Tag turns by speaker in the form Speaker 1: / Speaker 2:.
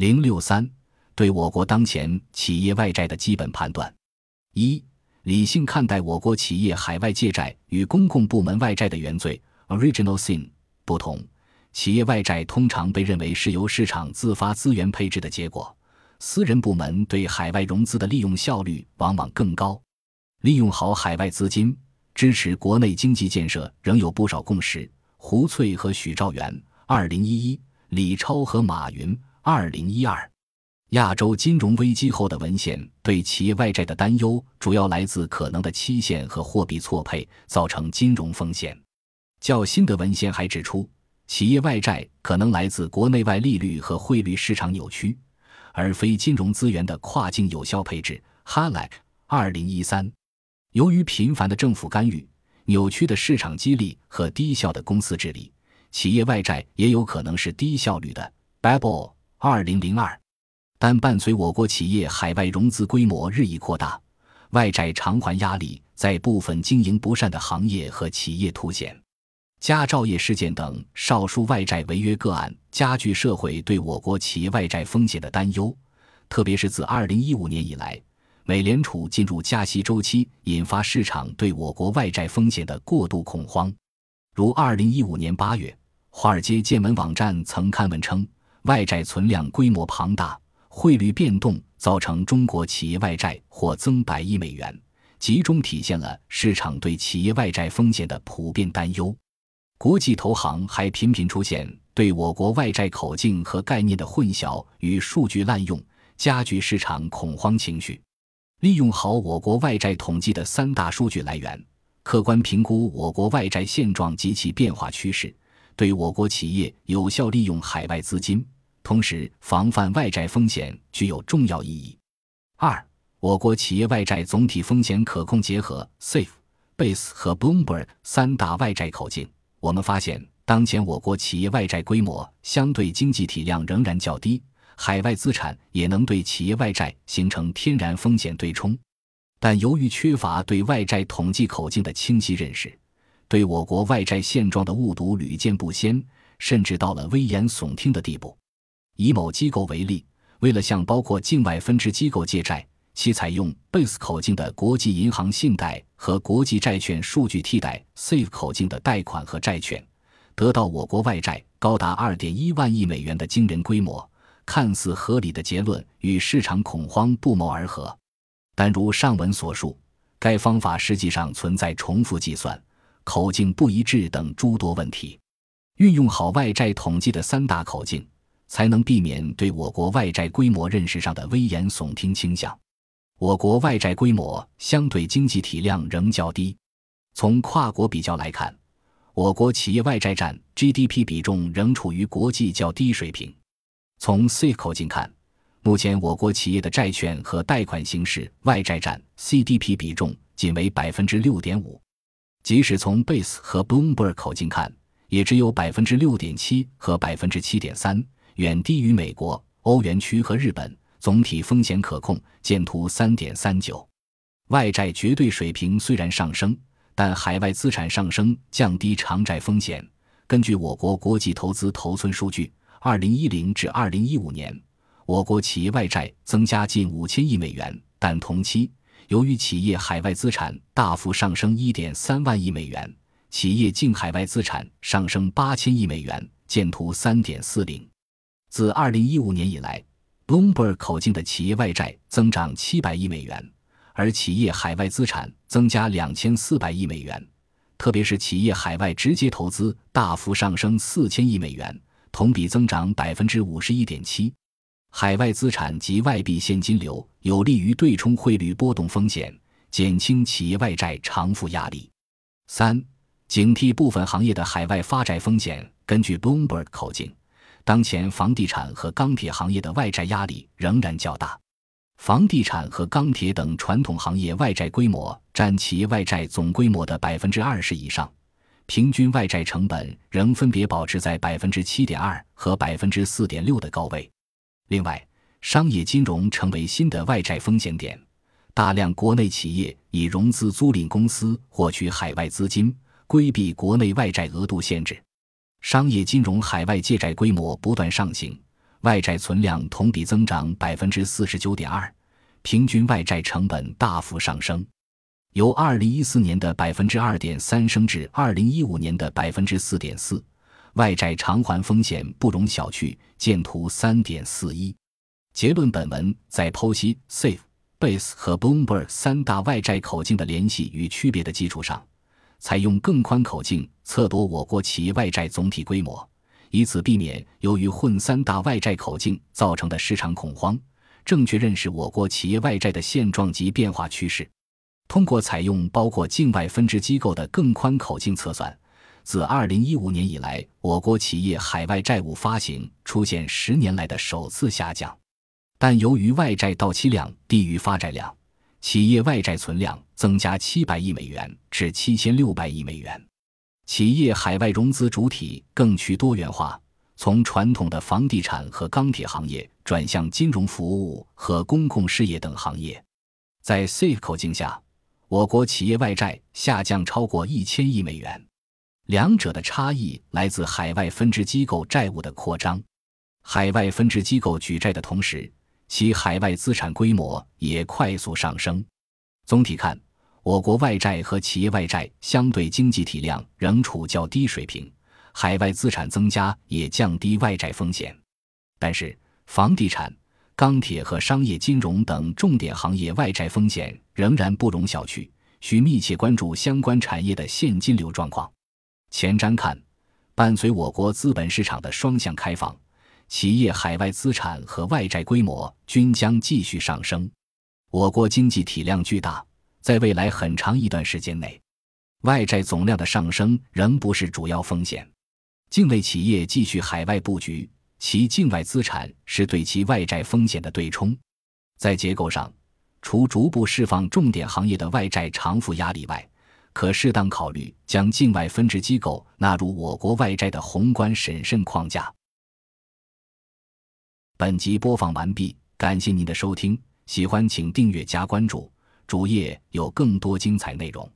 Speaker 1: 零六三，对我国当前企业外债的基本判断：一、理性看待我国企业海外借债与公共部门外债的原罪 （original sin） 不同，企业外债通常被认为是由市场自发资源配置的结果，私人部门对海外融资的利用效率往往更高。利用好海外资金支持国内经济建设仍有不少共识。胡翠和许兆元，二零一一；李超和马云，二零一二。亚洲金融危机后的文献对企业外债的担忧，主要来自可能的期限和货币错配造成金融风险。较新的文献还指出，企业外债可能来自国内外利率和汇率市场扭曲，而非金融资源的跨境有效配置。哈莱，二零一三。由于频繁的政府干预。扭曲的市场激励和低效的公司治理，企业外债也有可能是低效率的。Babel 二零零二，但伴随我国企业海外融资规模日益扩大，外债偿还压力在部分经营不善的行业和企业凸显。佳兆业事件等少数外债违约个案，加剧社会对我国企业外债风险的担忧，特别是自二零一五年以来。美联储进入加息周期，引发市场对我国外债风险的过度恐慌。如二零一五年八月，华尔街见闻网站曾刊文称，外债存量规模庞大，汇率变动造成中国企业外债或增百亿美元，集中体现了市场对企业外债风险的普遍担忧。国际投行还频频出现对我国外债口径和概念的混淆与数据滥用，加剧市场恐慌情绪。利用好我国外债统计的三大数据来源，客观评估我国外债现状及其变化趋势，对我国企业有效利用海外资金，同时防范外债风险具有重要意义。二、我国企业外债总体风险可控结合 （Safe、Base 和 Bloomberg 三大外债口径），我们发现，当前我国企业外债规模相对经济体量仍然较低。海外资产也能对企业外债形成天然风险对冲，但由于缺乏对外债统计口径的清晰认识，对我国外债现状的误读屡见不鲜，甚至到了危言耸听的地步。以某机构为例，为了向包括境外分支机构借债，其采用 BASE 口径的国际银行信贷和国际债券数据替代 SAFE 口径的贷款和债券，得到我国外债高达2.1万亿美元的惊人规模。看似合理的结论与市场恐慌不谋而合，但如上文所述，该方法实际上存在重复计算、口径不一致等诸多问题。运用好外债统计的三大口径，才能避免对我国外债规模认识上的危言耸听倾向。我国外债规模相对经济体量仍较低，从跨国比较来看，我国企业外债占 GDP 比重仍处于国际较低水平。从 C 口径看，目前我国企业的债券和贷款形式外债占 CDP 比重仅为百分之六点五，即使从 Base 和 Bloomberg 口径看，也只有百分之六点七和百分之七点三，远低于美国、欧元区和日本。总体风险可控，见图三点三九。外债绝对水平虽然上升，但海外资产上升降低偿债风险。根据我国国际投资头寸数据。二零一零至二零一五年，我国企业外债增加近五千亿美元，但同期由于企业海外资产大幅上升一点三万亿美元，企业净海外资产上升八千亿美元，见图三点四零。自二零一五年以来，Bloomberg 口径的企业外债增长七百亿美元，而企业海外资产增加两千四百亿美元，特别是企业海外直接投资大幅上升四千亿美元。同比增长百分之五十一点七，海外资产及外币现金流有利于对冲汇率波动风险，减轻企业外债偿付压力。三、警惕部分行业的海外发债风险。根据 Bloomberg 口径，当前房地产和钢铁行业的外债压力仍然较大，房地产和钢铁等传统行业外债规模占企业外债总规模的百分之二十以上。平均外债成本仍分别保持在百分之七点二和百分之四点六的高位。另外，商业金融成为新的外债风险点，大量国内企业以融资租赁公司获取海外资金，规避国内外债额度限制。商业金融海外借债规模不断上行，外债存量同比增长百分之四十九点二，平均外债成本大幅上升，由二零一四年的百分之二点三升至二零一五年的百分之四点四，外债偿还风险不容小觑。见图三点四一。结论：本文在剖析 Safe、Base 和 Bloomberg 三大外债口径的联系与区别的基础上，采用更宽口径测度我国企业外债总体规模。以此避免由于混三大外债口径造成的市场恐慌，正确认识我国企业外债的现状及变化趋势。通过采用包括境外分支机构的更宽口径测算，自2015年以来，我国企业海外债务发行出现十年来的首次下降。但由于外债到期量低于发债量，企业外债存量增加700亿美元至7600亿美元。企业海外融资主体更趋多元化，从传统的房地产和钢铁行业转向金融服务和公共事业等行业。在 Safe 口径下，我国企业外债下降超过一千亿美元。两者的差异来自海外分支机构债务的扩张。海外分支机构举债的同时，其海外资产规模也快速上升。总体看。我国外债和企业外债相对经济体量仍处较低水平，海外资产增加也降低外债风险。但是，房地产、钢铁和商业金融等重点行业外债风险仍然不容小觑，需密切关注相关产业的现金流状况。前瞻看，伴随我国资本市场的双向开放，企业海外资产和外债规模均将继续上升。我国经济体量巨大。在未来很长一段时间内，外债总量的上升仍不是主要风险。境内企业继续海外布局，其境外资产是对其外债风险的对冲。在结构上，除逐步释放重点行业的外债偿付压力外，可适当考虑将境外分支机构纳入我国外债的宏观审慎框架。本集播放完毕，感谢您的收听，喜欢请订阅加关注。主页有更多精彩内容。